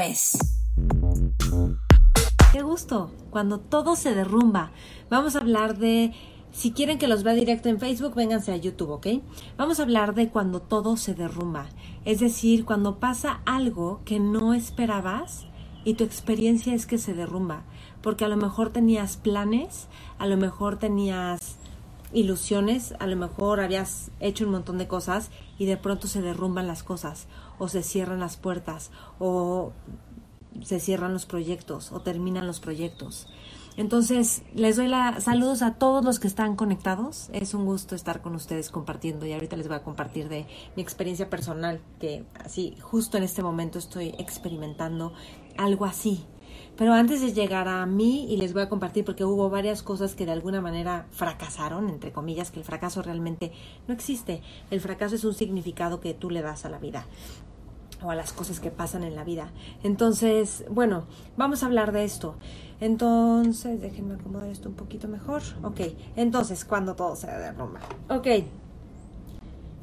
es. Qué gusto, cuando todo se derrumba. Vamos a hablar de, si quieren que los vea directo en Facebook, vénganse a YouTube, ¿ok? Vamos a hablar de cuando todo se derrumba. Es decir, cuando pasa algo que no esperabas y tu experiencia es que se derrumba. Porque a lo mejor tenías planes, a lo mejor tenías ilusiones, a lo mejor habías hecho un montón de cosas y de pronto se derrumban las cosas o se cierran las puertas o se cierran los proyectos o terminan los proyectos. Entonces, les doy la saludos a todos los que están conectados. Es un gusto estar con ustedes compartiendo y ahorita les voy a compartir de mi experiencia personal, que así justo en este momento estoy experimentando algo así. Pero antes de llegar a mí, y les voy a compartir porque hubo varias cosas que de alguna manera fracasaron, entre comillas, que el fracaso realmente no existe. El fracaso es un significado que tú le das a la vida o a las cosas que pasan en la vida. Entonces, bueno, vamos a hablar de esto. Entonces, déjenme acomodar esto un poquito mejor. Ok, entonces, cuando todo se derrumba. Ok,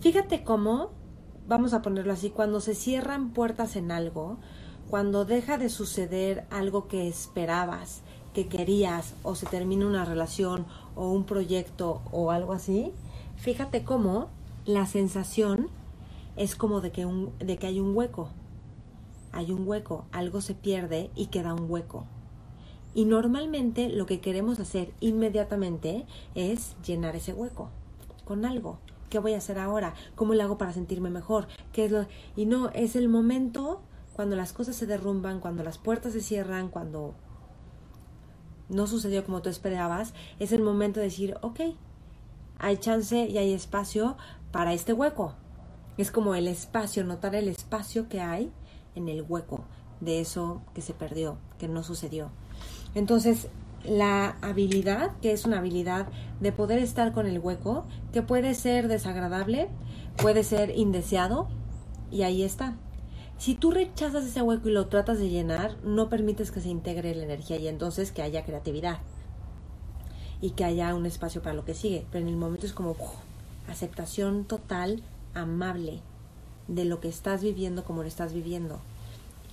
fíjate cómo, vamos a ponerlo así, cuando se cierran puertas en algo, cuando deja de suceder algo que esperabas, que querías, o se termina una relación o un proyecto o algo así, fíjate cómo la sensación es como de que, un, de que hay un hueco. Hay un hueco, algo se pierde y queda un hueco. Y normalmente lo que queremos hacer inmediatamente es llenar ese hueco con algo. ¿Qué voy a hacer ahora? ¿Cómo lo hago para sentirme mejor? ¿Qué es lo... Y no, es el momento cuando las cosas se derrumban, cuando las puertas se cierran, cuando no sucedió como tú esperabas, es el momento de decir, ok, hay chance y hay espacio para este hueco. Es como el espacio, notar el espacio que hay en el hueco de eso que se perdió, que no sucedió. Entonces, la habilidad, que es una habilidad de poder estar con el hueco, que puede ser desagradable, puede ser indeseado, y ahí está. Si tú rechazas ese hueco y lo tratas de llenar, no permites que se integre la energía y entonces que haya creatividad y que haya un espacio para lo que sigue. Pero en el momento es como aceptación total amable de lo que estás viviendo como lo estás viviendo.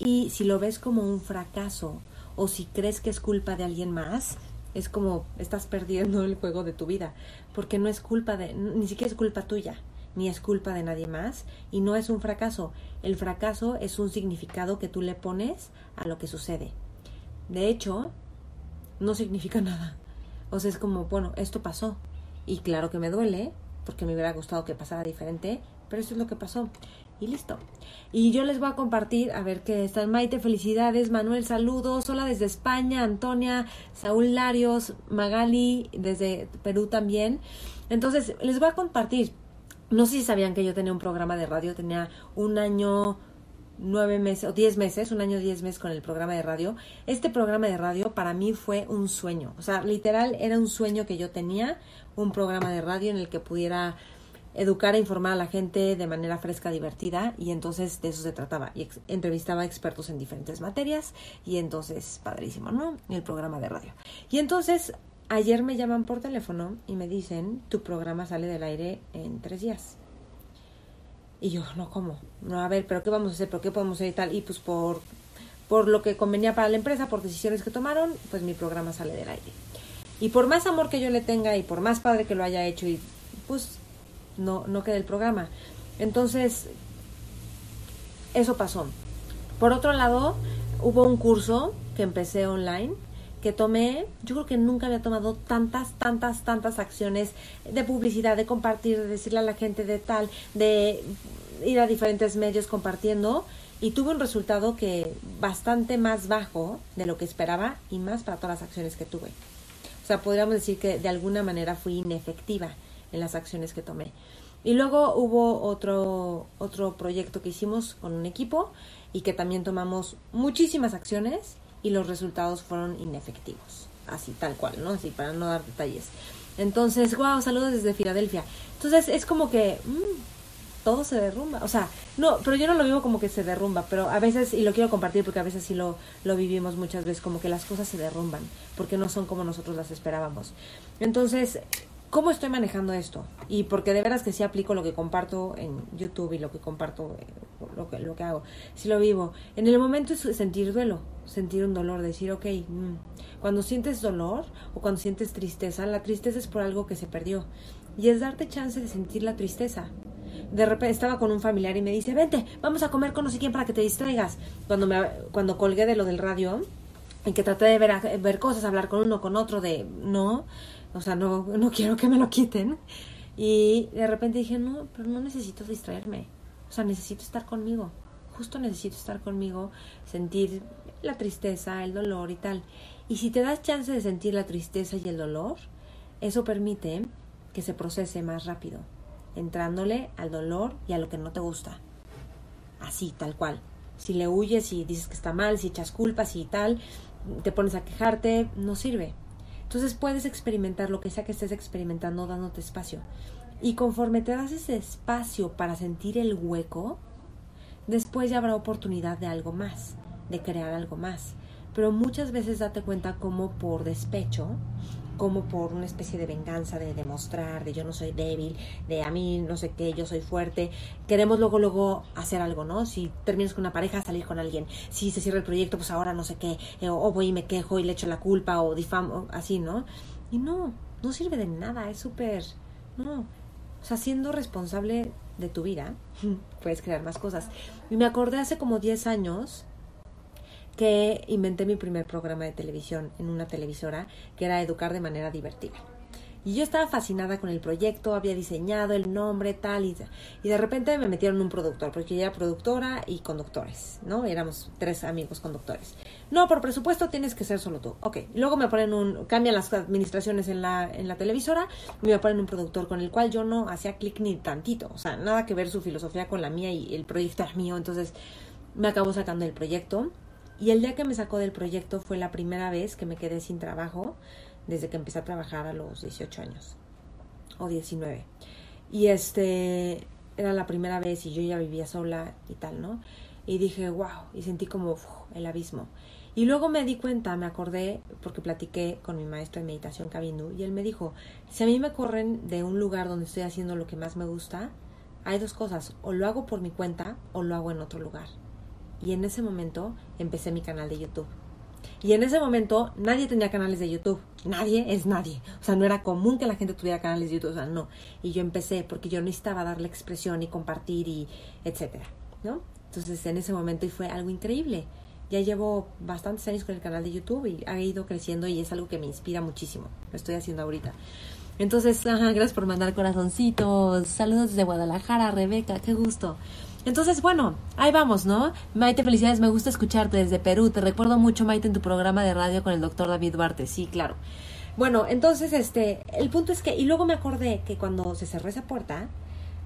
Y si lo ves como un fracaso o si crees que es culpa de alguien más, es como estás perdiendo el juego de tu vida, porque no es culpa de, ni siquiera es culpa tuya, ni es culpa de nadie más, y no es un fracaso. El fracaso es un significado que tú le pones a lo que sucede. De hecho, no significa nada. O sea, es como, bueno, esto pasó. Y claro que me duele, porque me hubiera gustado que pasara diferente, pero eso es lo que pasó. Y listo. Y yo les voy a compartir, a ver qué están. Maite, felicidades. Manuel, saludos. Hola desde España. Antonia, Saúl Larios, Magali, desde Perú también. Entonces, les voy a compartir. No sé si sabían que yo tenía un programa de radio. Tenía un año, nueve meses o diez meses, un año, diez meses con el programa de radio. Este programa de radio para mí fue un sueño. O sea, literal era un sueño que yo tenía. Un programa de radio en el que pudiera educar e informar a la gente de manera fresca, divertida, y entonces de eso se trataba. Y entrevistaba a expertos en diferentes materias, y entonces, padrísimo, ¿no? El programa de radio. Y entonces, ayer me llaman por teléfono y me dicen, tu programa sale del aire en tres días. Y yo, no, ¿cómo? No, a ver, pero ¿qué vamos a hacer? ¿Por qué podemos hacer y tal? Y pues por, por lo que convenía para la empresa, por decisiones que tomaron, pues mi programa sale del aire. Y por más amor que yo le tenga y por más padre que lo haya hecho y pues no, no queda el programa. Entonces, eso pasó. Por otro lado, hubo un curso que empecé online que tomé, yo creo que nunca había tomado tantas, tantas, tantas acciones de publicidad, de compartir, de decirle a la gente de tal, de ir a diferentes medios compartiendo y tuve un resultado que bastante más bajo de lo que esperaba y más para todas las acciones que tuve. O sea, podríamos decir que de alguna manera fui inefectiva en las acciones que tomé. Y luego hubo otro, otro proyecto que hicimos con un equipo y que también tomamos muchísimas acciones y los resultados fueron inefectivos. Así, tal cual, ¿no? Así, para no dar detalles. Entonces, wow, saludos desde Filadelfia. Entonces, es como que mm, todo se derrumba. O sea, no, pero yo no lo vivo como que se derrumba, pero a veces, y lo quiero compartir porque a veces sí lo, lo vivimos muchas veces, como que las cosas se derrumban, porque no son como nosotros las esperábamos. Entonces, ¿cómo estoy manejando esto? Y porque de veras que sí aplico lo que comparto en YouTube y lo que comparto, eh, lo que, lo que hago, sí lo vivo. En el momento es sentir duelo, sentir un dolor, decir, ok, mm, cuando sientes dolor o cuando sientes tristeza, la tristeza es por algo que se perdió. Y es darte chance de sentir la tristeza. De repente estaba con un familiar y me dice, vente, vamos a comer con no sé quién para que te distraigas. Cuando, me, cuando colgué de lo del radio, y que traté de ver, ver cosas, hablar con uno, con otro, de no, o sea, no, no quiero que me lo quiten. Y de repente dije, no, pero no necesito distraerme. O sea, necesito estar conmigo. Justo necesito estar conmigo, sentir la tristeza, el dolor y tal. Y si te das chance de sentir la tristeza y el dolor, eso permite que se procese más rápido, entrándole al dolor y a lo que no te gusta. Así, tal cual. Si le huyes y dices que está mal, si echas culpas y tal, te pones a quejarte, no sirve. Entonces puedes experimentar lo que sea que estés experimentando dándote espacio. Y conforme te das ese espacio para sentir el hueco, después ya habrá oportunidad de algo más, de crear algo más. Pero muchas veces date cuenta como por despecho como por una especie de venganza, de demostrar, de yo no soy débil, de a mí no sé qué, yo soy fuerte. Queremos luego, luego hacer algo, ¿no? Si terminas con una pareja, salir con alguien. Si se cierra el proyecto, pues ahora no sé qué, eh, o, voy y me quejo y le echo la culpa, o difamo, así, ¿no? Y no, no sirve de nada, es súper, no. O sea, siendo responsable de tu vida, puedes crear más cosas. Y me acordé hace como 10 años, que inventé mi primer programa de televisión en una televisora que era Educar de manera divertida. Y yo estaba fascinada con el proyecto, había diseñado el nombre, tal, y, de repente me metieron un productor, porque yo era productora y conductores, ¿no? Éramos tres amigos conductores. No, por presupuesto tienes que ser solo tú. Ok, luego me ponen un, cambian las administraciones en la, en la televisora, me ponen un productor con el cual yo no hacía clic ni tantito, o sea, nada que ver su filosofía con la mía y el proyecto era mío, entonces me acabó sacando el proyecto y el día que me sacó del proyecto fue la primera vez que me quedé sin trabajo desde que empecé a trabajar a los 18 años o 19. Y este era la primera vez y yo ya vivía sola y tal, ¿no? Y dije, wow, y sentí como el abismo. Y luego me di cuenta, me acordé, porque platiqué con mi maestro de meditación Kabindu, y él me dijo, si a mí me corren de un lugar donde estoy haciendo lo que más me gusta, hay dos cosas, o lo hago por mi cuenta o lo hago en otro lugar. Y en ese momento empecé mi canal de YouTube. Y en ese momento nadie tenía canales de YouTube. Nadie es nadie. O sea, no era común que la gente tuviera canales de YouTube. O sea, no. Y yo empecé porque yo necesitaba darle expresión y compartir y etcétera. ¿No? Entonces en ese momento y fue algo increíble. Ya llevo bastantes años con el canal de YouTube y ha ido creciendo y es algo que me inspira muchísimo. Lo estoy haciendo ahorita. Entonces, ajá, gracias por mandar corazoncitos. Saludos desde Guadalajara, Rebeca, qué gusto. Entonces, bueno, ahí vamos, ¿no? Maite, felicidades, me gusta escucharte desde Perú. Te recuerdo mucho, Maite, en tu programa de radio con el doctor David Duarte. Sí, claro. Bueno, entonces, este, el punto es que, y luego me acordé que cuando se cerró esa puerta,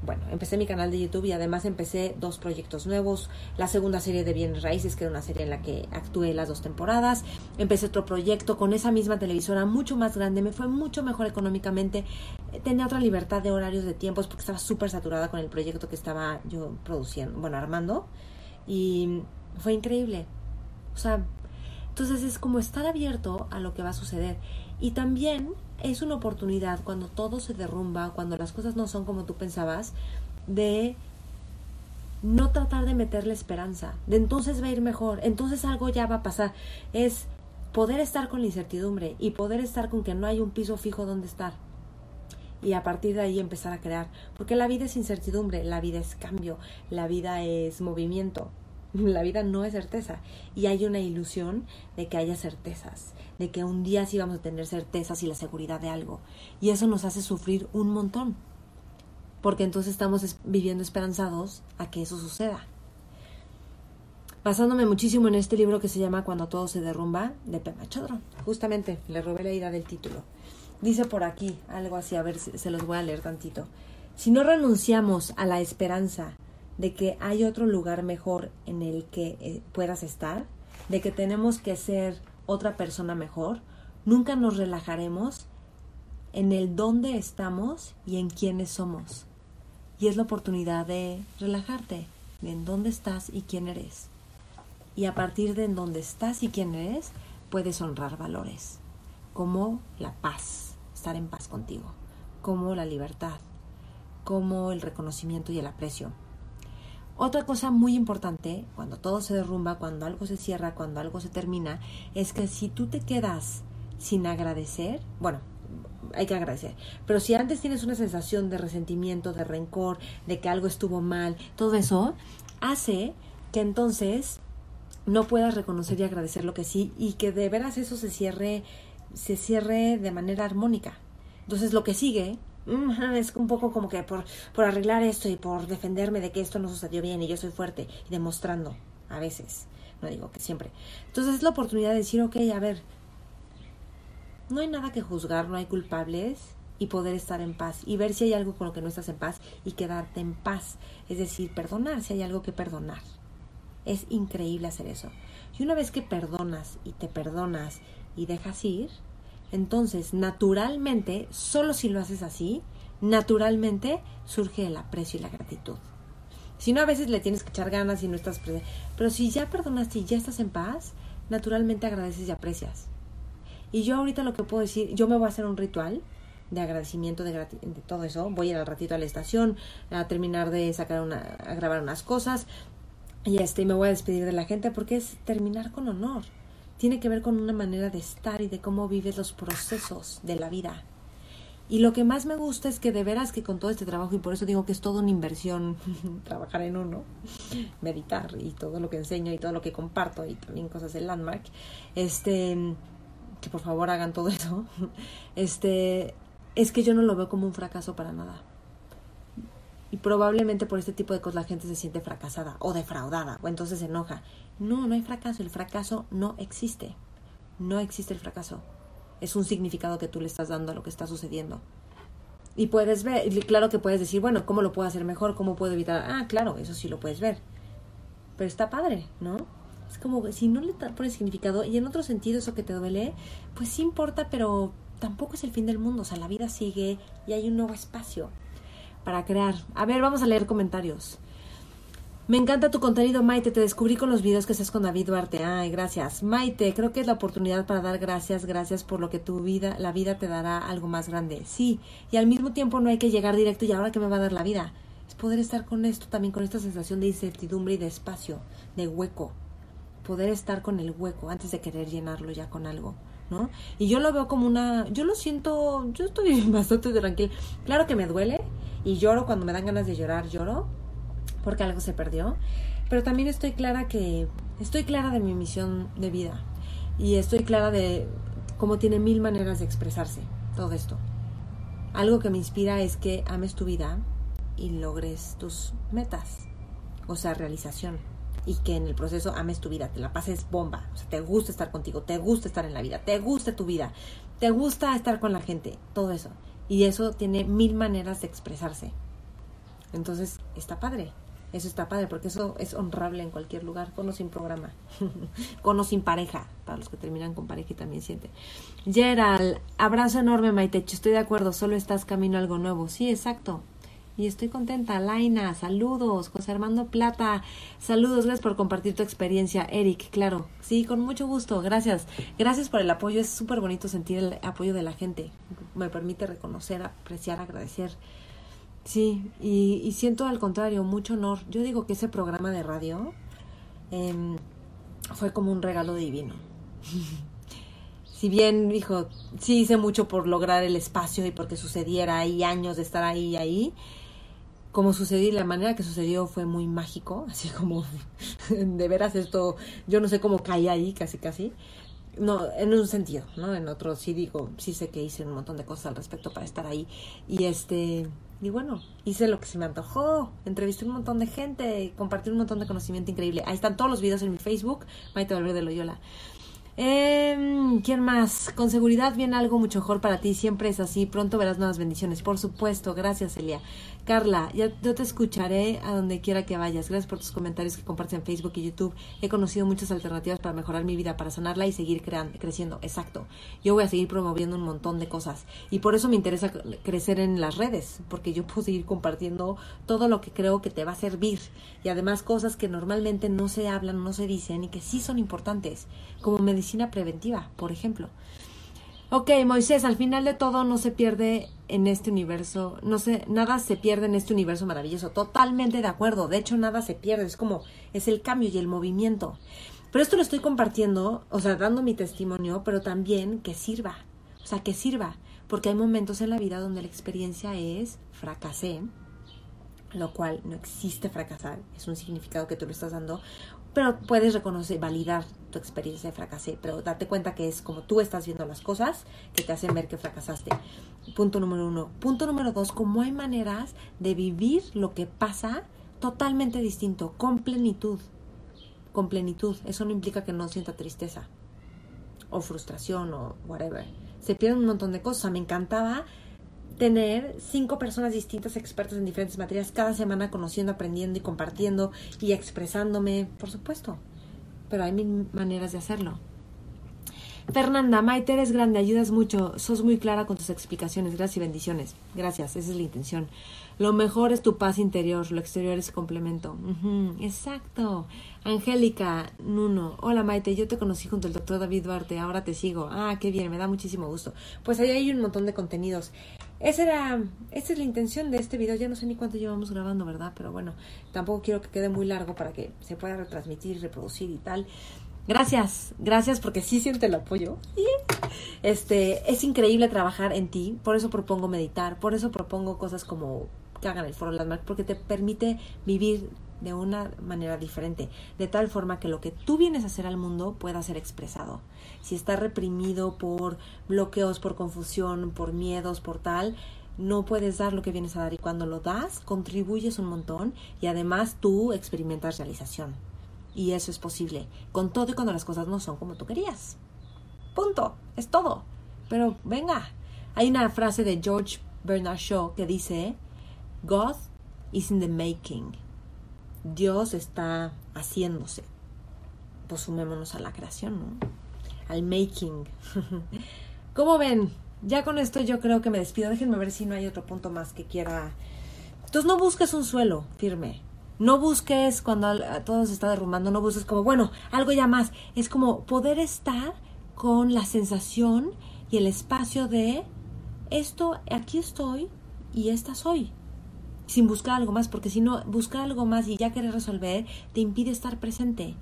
bueno, empecé mi canal de YouTube y además empecé dos proyectos nuevos. La segunda serie de Bienes Raíces, que era una serie en la que actué las dos temporadas. Empecé otro proyecto con esa misma televisora mucho más grande. Me fue mucho mejor económicamente. Tenía otra libertad de horarios de tiempos porque estaba súper saturada con el proyecto que estaba yo produciendo, bueno, armando. Y fue increíble. O sea, entonces es como estar abierto a lo que va a suceder. Y también es una oportunidad cuando todo se derrumba, cuando las cosas no son como tú pensabas, de no tratar de meterle esperanza, de entonces va a ir mejor, entonces algo ya va a pasar. Es poder estar con la incertidumbre y poder estar con que no hay un piso fijo donde estar. Y a partir de ahí empezar a crear. Porque la vida es incertidumbre, la vida es cambio, la vida es movimiento. La vida no es certeza y hay una ilusión de que haya certezas, de que un día sí vamos a tener certezas y la seguridad de algo. Y eso nos hace sufrir un montón, porque entonces estamos viviendo esperanzados a que eso suceda. Basándome muchísimo en este libro que se llama Cuando todo se derrumba, de Pema Chodron. Justamente, le robé la idea del título. Dice por aquí algo así, a ver si se los voy a leer tantito. Si no renunciamos a la esperanza de que hay otro lugar mejor en el que eh, puedas estar, de que tenemos que ser otra persona mejor, nunca nos relajaremos en el dónde estamos y en quiénes somos. Y es la oportunidad de relajarte, en dónde estás y quién eres. Y a partir de en dónde estás y quién eres, puedes honrar valores, como la paz, estar en paz contigo, como la libertad, como el reconocimiento y el aprecio. Otra cosa muy importante, cuando todo se derrumba, cuando algo se cierra, cuando algo se termina, es que si tú te quedas sin agradecer, bueno, hay que agradecer. Pero si antes tienes una sensación de resentimiento, de rencor, de que algo estuvo mal, todo eso hace que entonces no puedas reconocer y agradecer lo que sí y que de veras eso se cierre se cierre de manera armónica. Entonces lo que sigue es un poco como que por, por arreglar esto y por defenderme de que esto no sucedió bien y yo soy fuerte y demostrando a veces, no digo que siempre. Entonces es la oportunidad de decir, ok, a ver, no hay nada que juzgar, no hay culpables y poder estar en paz y ver si hay algo con lo que no estás en paz y quedarte en paz. Es decir, perdonar si hay algo que perdonar. Es increíble hacer eso. Y una vez que perdonas y te perdonas y dejas ir, entonces naturalmente, solo si lo haces así, naturalmente surge el aprecio y la gratitud. Si no, a veces le tienes que echar ganas y no estás... Pero si ya perdonaste y ya estás en paz, naturalmente agradeces y aprecias. Y yo ahorita lo que puedo decir, yo me voy a hacer un ritual de agradecimiento de, de todo eso. Voy a ir al ratito a la estación a terminar de sacar una, a grabar unas cosas y este me voy a despedir de la gente porque es terminar con honor. Tiene que ver con una manera de estar y de cómo vives los procesos de la vida. Y lo que más me gusta es que de veras que con todo este trabajo, y por eso digo que es todo una inversión trabajar en uno, meditar y todo lo que enseño y todo lo que comparto y también cosas de Landmark, este, que por favor hagan todo eso, este, es que yo no lo veo como un fracaso para nada. Y probablemente por este tipo de cosas la gente se siente fracasada o defraudada o entonces se enoja. No, no hay fracaso. El fracaso no existe. No existe el fracaso. Es un significado que tú le estás dando a lo que está sucediendo. Y puedes ver, claro que puedes decir, bueno, ¿cómo lo puedo hacer mejor? ¿Cómo puedo evitar? Ah, claro, eso sí lo puedes ver. Pero está padre, ¿no? Es como si no le pones significado y en otro sentido eso que te duele, pues sí importa, pero tampoco es el fin del mundo. O sea, la vida sigue y hay un nuevo espacio para crear. A ver, vamos a leer comentarios. Me encanta tu contenido, Maite. Te descubrí con los videos que haces con David Duarte. Ay, gracias. Maite, creo que es la oportunidad para dar gracias, gracias por lo que tu vida, la vida te dará algo más grande. Sí, y al mismo tiempo no hay que llegar directo y ahora que me va a dar la vida. Es poder estar con esto también, con esta sensación de incertidumbre y de espacio, de hueco poder estar con el hueco antes de querer llenarlo ya con algo, ¿no? Y yo lo veo como una, yo lo siento, yo estoy bastante tranquila. Claro que me duele y lloro cuando me dan ganas de llorar, lloro porque algo se perdió, pero también estoy clara que estoy clara de mi misión de vida y estoy clara de cómo tiene mil maneras de expresarse todo esto. Algo que me inspira es que ames tu vida y logres tus metas, o sea, realización y que en el proceso ames tu vida, te la pases bomba, o sea, te gusta estar contigo, te gusta estar en la vida, te gusta tu vida, te gusta estar con la gente, todo eso. Y eso tiene mil maneras de expresarse. Entonces, está padre. Eso está padre porque eso es honrable en cualquier lugar, con o sin programa, con o sin pareja, para los que terminan con pareja y también sienten. Gerald, abrazo enorme, Maitecho, estoy de acuerdo, solo estás camino a algo nuevo. Sí, exacto y estoy contenta. Laina, saludos. José Armando Plata, saludos. Gracias por compartir tu experiencia. Eric, claro. Sí, con mucho gusto. Gracias. Gracias por el apoyo. Es súper bonito sentir el apoyo de la gente. Me permite reconocer, apreciar, agradecer. Sí, y, siento al contrario, mucho honor. Yo digo que ese programa de radio em, fue como un regalo divino. si bien, hijo, sí hice mucho por lograr el espacio y porque sucediera ahí años de estar ahí y ahí, como sucedió, la manera que sucedió fue muy mágico, así como de veras esto, yo no sé cómo caí ahí, casi casi. No, en un sentido, ¿no? En otro sí digo, sí sé que hice un montón de cosas al respecto para estar ahí. Y este, y bueno, hice lo que se me antojó, entrevisté un montón de gente, compartí un montón de conocimiento increíble. Ahí están todos los videos en mi Facebook, Maite Valverde Loyola. Eh, ¿Quién más? Con seguridad viene algo mucho mejor para ti. Siempre es así. Pronto verás nuevas bendiciones. Por supuesto. Gracias, Elia. Carla, ya, yo te escucharé a donde quiera que vayas. Gracias por tus comentarios que compartes en Facebook y YouTube. He conocido muchas alternativas para mejorar mi vida, para sanarla y seguir creando, creciendo. Exacto. Yo voy a seguir promoviendo un montón de cosas. Y por eso me interesa crecer en las redes. Porque yo puedo seguir compartiendo todo lo que creo que te va a servir. Y además cosas que normalmente no se hablan, no se dicen y que sí son importantes. Como medicina preventiva, por ejemplo. Ok, Moisés, al final de todo no se pierde en este universo, no sé, nada se pierde en este universo maravilloso. Totalmente de acuerdo. De hecho, nada se pierde. Es como, es el cambio y el movimiento. Pero esto lo estoy compartiendo, o sea, dando mi testimonio, pero también que sirva. O sea, que sirva. Porque hay momentos en la vida donde la experiencia es fracasé, lo cual no existe fracasar, es un significado que tú le estás dando, pero puedes reconocer, validar tu experiencia de fracasé, pero date cuenta que es como tú estás viendo las cosas que te hacen ver que fracasaste. Punto número uno. Punto número dos, como hay maneras de vivir lo que pasa totalmente distinto, con plenitud. Con plenitud. Eso no implica que no sienta tristeza o frustración o whatever. Se pierden un montón de cosas. me encantaba tener cinco personas distintas expertas en diferentes materias cada semana conociendo, aprendiendo y compartiendo y expresándome, por supuesto. Pero hay mil maneras de hacerlo. Fernanda, Maite, eres grande, ayudas mucho, sos muy clara con tus explicaciones, gracias y bendiciones. Gracias, esa es la intención. Lo mejor es tu paz interior, lo exterior es complemento. exacto. Angélica Nuno, hola Maite, yo te conocí junto al doctor David Duarte, ahora te sigo. Ah, qué bien, me da muchísimo gusto. Pues ahí hay un montón de contenidos. Esa era, esa es la intención de este video. Ya no sé ni cuánto llevamos grabando, ¿verdad? Pero bueno, tampoco quiero que quede muy largo para que se pueda retransmitir, reproducir y tal. Gracias, gracias porque sí siento el apoyo. Este, es increíble trabajar en ti, por eso propongo meditar, por eso propongo cosas como que hagan el foro Landmark, porque te permite vivir de una manera diferente, de tal forma que lo que tú vienes a hacer al mundo pueda ser expresado. Si está reprimido por bloqueos, por confusión, por miedos, por tal, no puedes dar lo que vienes a dar y cuando lo das, contribuyes un montón y además tú experimentas realización. Y eso es posible, con todo y cuando las cosas no son como tú querías. Punto, es todo. Pero venga, hay una frase de George Bernard Shaw que dice, God is in the making. Dios está haciéndose. Pues sumémonos a la creación, ¿no? Al making. ¿Cómo ven? Ya con esto yo creo que me despido. Déjenme ver si no hay otro punto más que quiera. Entonces no busques un suelo firme. No busques cuando todo se está derrumbando, no busques como, bueno, algo ya más. Es como poder estar con la sensación y el espacio de esto, aquí estoy y esta soy sin buscar algo más, porque si no, buscar algo más y ya querer resolver te impide estar presente.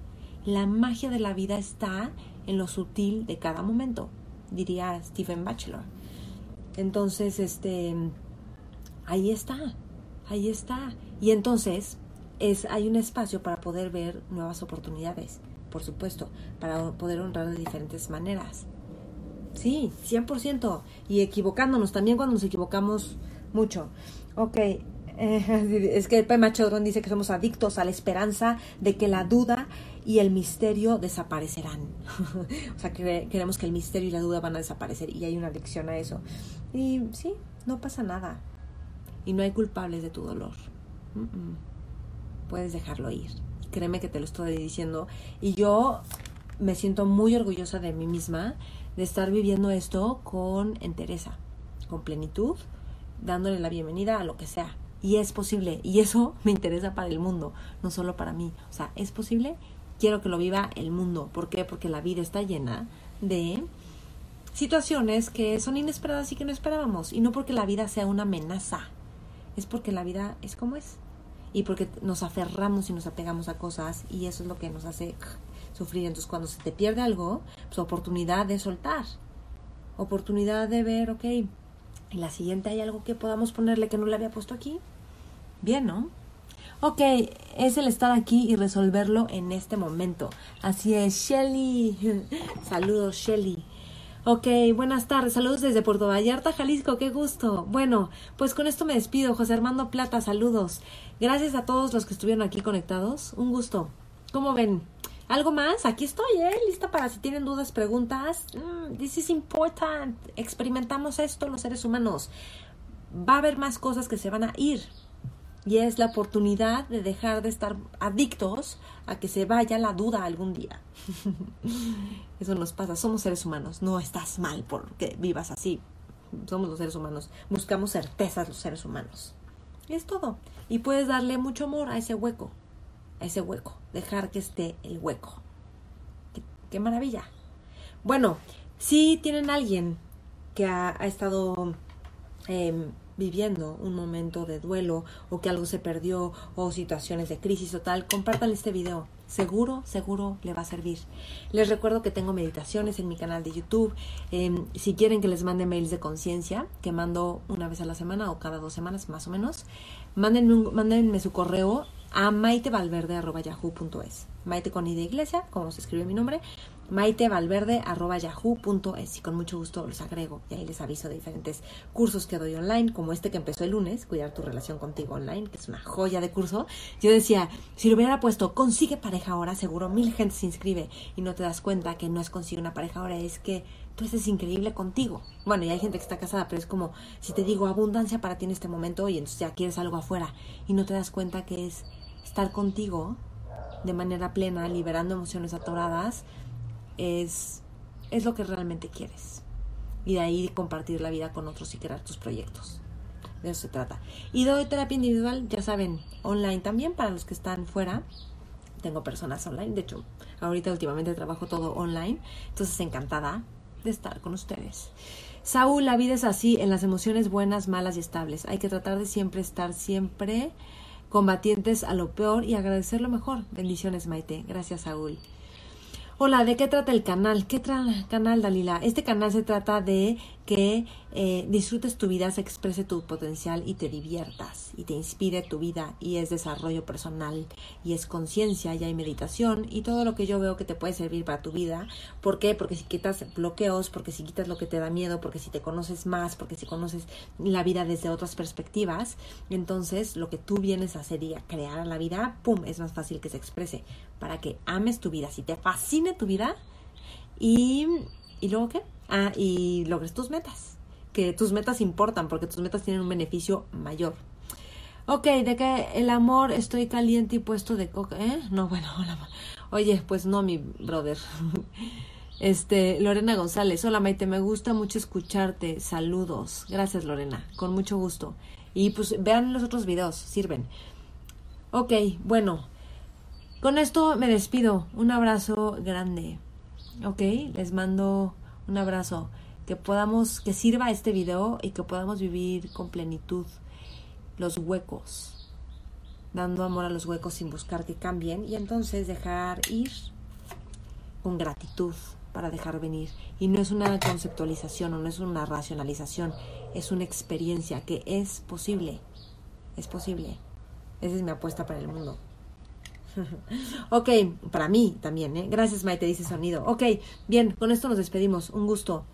La magia de la vida está en lo sutil de cada momento, diría Stephen Batchelor. Entonces, este, ahí está, ahí está. Y entonces es, hay un espacio para poder ver nuevas oportunidades, por supuesto, para poder honrar de diferentes maneras. Sí, 100%. Y equivocándonos también cuando nos equivocamos mucho. Ok, es que el P. Chodrón dice que somos adictos a la esperanza de que la duda y el misterio desaparecerán. o sea, que queremos que el misterio y la duda van a desaparecer y hay una adicción a eso. Y sí, no pasa nada. Y no hay culpables de tu dolor. Puedes dejarlo ir. Créeme que te lo estoy diciendo. Y yo me siento muy orgullosa de mí misma de estar viviendo esto con entereza, con plenitud, dándole la bienvenida a lo que sea y es posible. Y eso me interesa para el mundo, no solo para mí. O sea, es posible, quiero que lo viva el mundo. ¿Por qué? Porque la vida está llena de situaciones que son inesperadas y que no esperábamos. Y no porque la vida sea una amenaza, es porque la vida es como es. Y porque nos aferramos y nos apegamos a cosas y eso es lo que nos hace sufrir. Entonces cuando se te pierde algo, pues oportunidad de soltar. Oportunidad de ver, ok, en la siguiente hay algo que podamos ponerle que no le había puesto aquí. Bien, ¿no? Ok, es el estar aquí y resolverlo en este momento. Así es, Shelly. Saludos, Shelly. Ok, buenas tardes. Saludos desde Puerto Vallarta, Jalisco. Qué gusto. Bueno, pues con esto me despido. José Armando Plata, saludos. Gracias a todos los que estuvieron aquí conectados. Un gusto. ¿Cómo ven? ¿Algo más? Aquí estoy, ¿eh? Lista para si tienen dudas, preguntas. Mm, this is important. Experimentamos esto los seres humanos. Va a haber más cosas que se van a ir. Y es la oportunidad de dejar de estar adictos a que se vaya la duda algún día. Eso nos pasa. Somos seres humanos. No estás mal porque vivas así. Somos los seres humanos. Buscamos certezas los seres humanos. Y es todo. Y puedes darle mucho amor a ese hueco a ese hueco, dejar que esté el hueco. Qué, maravilla. Bueno, si tienen alguien que ha, estado em, viviendo un momento de duelo o que algo se perdió o situaciones de crisis o tal, compartan este video. Seguro, seguro le va a servir. Les recuerdo que tengo meditaciones en mi canal de YouTube. Em, si quieren que les mande mails de conciencia, que mando una vez a la semana o cada dos semanas más o menos, mándenme, mándenme su correo a maitevalverde.yahoo.es. Maite con I de iglesia, como se escribe mi nombre, maitevalverde.yahoo.es y con mucho gusto los agrego y ahí les aviso de diferentes cursos que doy online, como este que empezó el lunes, Cuidar tu relación contigo online, que es una joya de curso. Yo decía, si lo hubiera puesto, consigue pareja ahora, seguro mil gente se inscribe y no te das cuenta que no es consigue una pareja ahora, es que tú estés increíble contigo. Bueno, y hay gente que está casada, pero es como si te digo abundancia para ti en este momento y entonces ya quieres algo afuera y no te das cuenta que es estar contigo de manera plena, liberando emociones atoradas, es, es lo que realmente quieres. Y de ahí compartir la vida con otros y crear tus proyectos. De eso se trata. Y doy terapia individual, ya saben, online también para los que están fuera. Tengo personas online, de hecho, ahorita últimamente trabajo todo online, entonces encantada de estar con ustedes. Saúl, la vida es así, en las emociones buenas, malas y estables. Hay que tratar de siempre estar siempre combatientes a lo peor y agradecer lo mejor. Bendiciones, Maite. Gracias, Saúl. Hola, ¿de qué trata el canal? ¿Qué canal, Dalila? Este canal se trata de que eh, disfrutes tu vida, se exprese tu potencial y te diviertas y te inspire tu vida y es desarrollo personal y es conciencia y hay meditación y todo lo que yo veo que te puede servir para tu vida. ¿Por qué? Porque si quitas bloqueos, porque si quitas lo que te da miedo, porque si te conoces más, porque si conoces la vida desde otras perspectivas, entonces lo que tú vienes a hacer y a crear la vida, ¡pum!, es más fácil que se exprese para que ames tu vida, si te fascine tu vida y, y luego qué? Ah, y logres tus metas. Que tus metas importan porque tus metas tienen un beneficio mayor. Ok, de que el amor estoy caliente y puesto de coca. ¿Eh? No, bueno, hola. Oye, pues no, mi brother. Este, Lorena González. Hola Maite, me gusta mucho escucharte. Saludos. Gracias, Lorena. Con mucho gusto. Y pues vean los otros videos, sirven. Ok, bueno. Con esto me despido. Un abrazo grande. Ok, les mando un abrazo, que podamos, que sirva este video y que podamos vivir con plenitud los huecos, dando amor a los huecos sin buscar que cambien y entonces dejar ir con gratitud para dejar venir. Y no es una conceptualización o no es una racionalización, es una experiencia que es posible, es posible. Esa es mi apuesta para el mundo. ok, para mí también, ¿eh? Gracias, Maite, dice sonido. Ok, bien, con esto nos despedimos. Un gusto.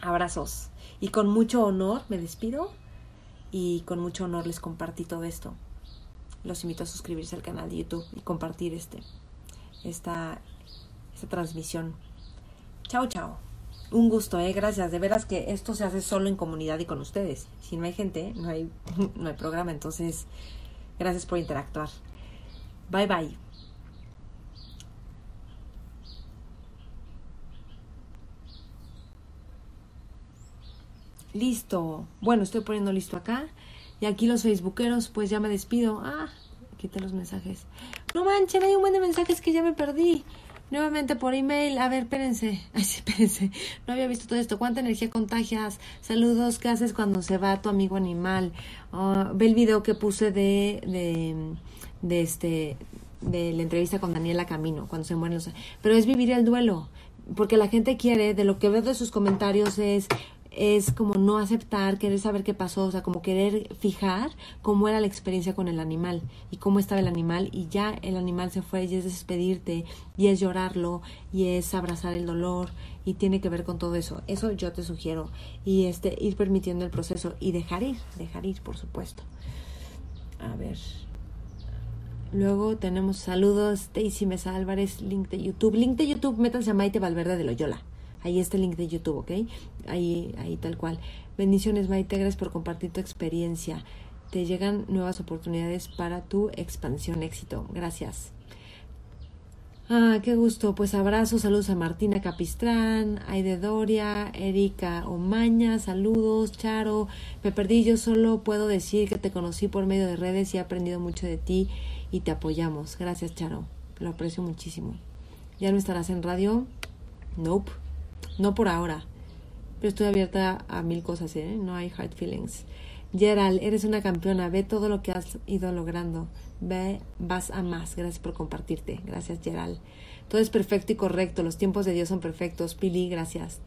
Abrazos. Y con mucho honor me despido. Y con mucho honor les compartí todo esto. Los invito a suscribirse al canal de YouTube y compartir este, esta, esta transmisión. Chao, chao. Un gusto, eh, gracias. De veras que esto se hace solo en comunidad y con ustedes. Si no hay gente, no hay, no hay programa. Entonces, gracias por interactuar. Bye bye. Listo. Bueno, estoy poniendo listo acá. Y aquí los facebookeros, pues ya me despido. Ah, quité los mensajes. No manchen, hay un buen de mensajes que ya me perdí. Nuevamente por email. A ver, espérense. Ay, sí, espérense. No había visto todo esto. ¿Cuánta energía contagias? Saludos. ¿Qué haces cuando se va tu amigo animal? Ah, ve el video que puse de, de de este de la entrevista con Daniela Camino cuando se mueren los pero es vivir el duelo porque la gente quiere de lo que veo de sus comentarios es es como no aceptar, querer saber qué pasó, o sea, como querer fijar cómo era la experiencia con el animal y cómo estaba el animal y ya el animal se fue y es despedirte y es llorarlo y es abrazar el dolor y tiene que ver con todo eso. Eso yo te sugiero y este ir permitiendo el proceso y dejar ir, dejar ir, por supuesto. A ver. Luego tenemos saludos, Stacy Mesa Álvarez, link de YouTube. Link de YouTube, métanse a Maite Valverde de Loyola. Ahí está el link de YouTube, ¿ok? Ahí, ahí tal cual. Bendiciones, Maite, gracias por compartir tu experiencia. Te llegan nuevas oportunidades para tu expansión, éxito. Gracias. Ah, qué gusto. Pues abrazos, saludos a Martina Capistrán, Aide Doria, Erika Omaña, saludos, Charo. Me perdí, yo solo puedo decir que te conocí por medio de redes y he aprendido mucho de ti y te apoyamos. Gracias, Charo. Lo aprecio muchísimo. ¿Ya no estarás en radio? Nope. No por ahora. Pero estoy abierta a mil cosas, ¿eh? No hay hard feelings. Gerald, eres una campeona. Ve todo lo que has ido logrando. Ve, vas a más. Gracias por compartirte. Gracias, Gerald. Todo es perfecto y correcto. Los tiempos de Dios son perfectos. Pili, gracias.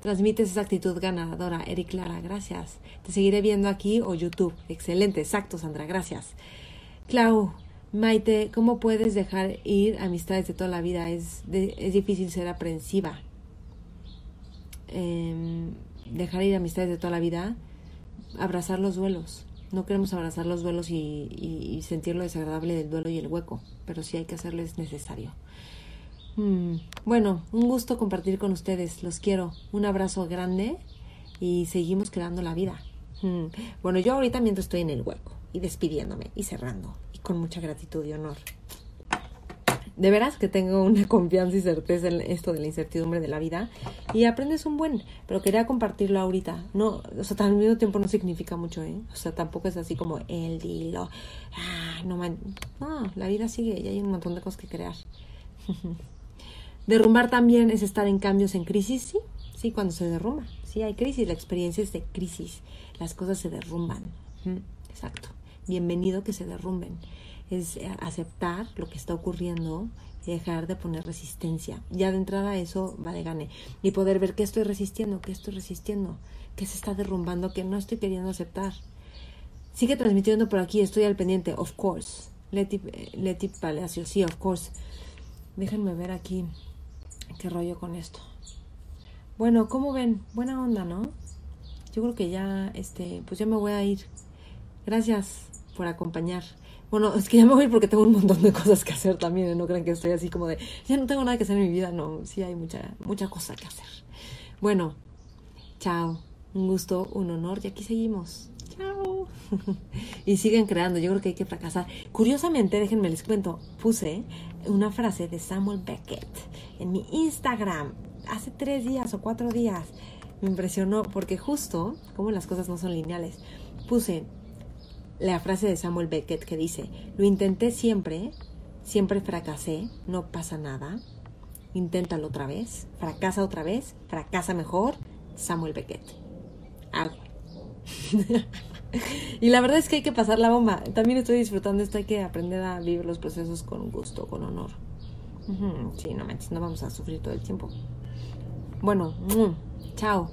Transmites esa actitud ganadora. Eric Clara, gracias. Te seguiré viendo aquí o YouTube. Excelente, exacto, Sandra, gracias. Clau, Maite, ¿cómo puedes dejar ir amistades de toda la vida? Es, es difícil ser aprensiva. Em, dejar ir amistades de toda la vida. Abrazar los duelos no queremos abrazar los duelos y, sentir lo desagradable del duelo y el hueco, pero si hay que hacerlo es necesario. Mm, bueno, un gusto compartir con ustedes, los quiero, un abrazo grande y seguimos creando la vida. Mm, bueno, yo ahorita mientras estoy en el hueco y despidiéndome y cerrando y con mucha gratitud y honor de veras que tengo una confianza y certeza en esto de la incertidumbre de la vida y aprendes un buen, pero quería compartirlo ahorita. No, o sea, al mismo tiempo no significa mucho, ¿eh? O sea, tampoco es así como el dilo. Ah, no, man, no, la vida sigue y hay un montón de cosas que crear. Derrumbar también es estar en cambios en crisis, sí, sí, cuando se derrumba. Sí, hay crisis, la experiencia es de crisis, las cosas se derrumban. Exacto. Bienvenido que se derrumben es eh, aceptar lo que está ocurriendo y dejar de poner resistencia. Ya de entrada eso va de gane. Y poder ver qué estoy resistiendo, qué estoy resistiendo, qué se está derrumbando, qué no estoy queriendo aceptar. Sigue transmitiendo por aquí, estoy al pendiente, of course. Leti, Leti Palacio, sí, of course. Déjenme ver aquí qué rollo con esto. Bueno, ¿cómo ven? Buena onda, ¿no? Yo creo que ya, este, pues ya me voy a ir. Gracias por acompañar. Bueno, es que ya me voy porque tengo un montón de cosas que hacer también. No crean que estoy así como de, ya no tengo nada que hacer en mi vida. No, sí hay mucha, mucha cosa que hacer. Bueno, chao. Un gusto, un honor y aquí seguimos. Chao. y siguen creando. Yo creo que hay que fracasar. Curiosamente, déjenme les cuento, puse una frase de Samuel Beckett en mi Instagram hace tres días o cuatro días. Me impresionó porque justo, como las cosas no son lineales, puse la frase de Samuel Beckett que dice, lo intenté siempre, siempre fracasé, no pasa nada, inténtalo otra vez, fracasa otra vez, fracasa mejor, Samuel Beckett. Algo. y la verdad es que hay que pasar la bomba. También estoy disfrutando esto, hay que aprender a vivir los procesos con gusto, con honor. Sí, no manches, no vamos a sufrir todo el tiempo. Bueno, chao.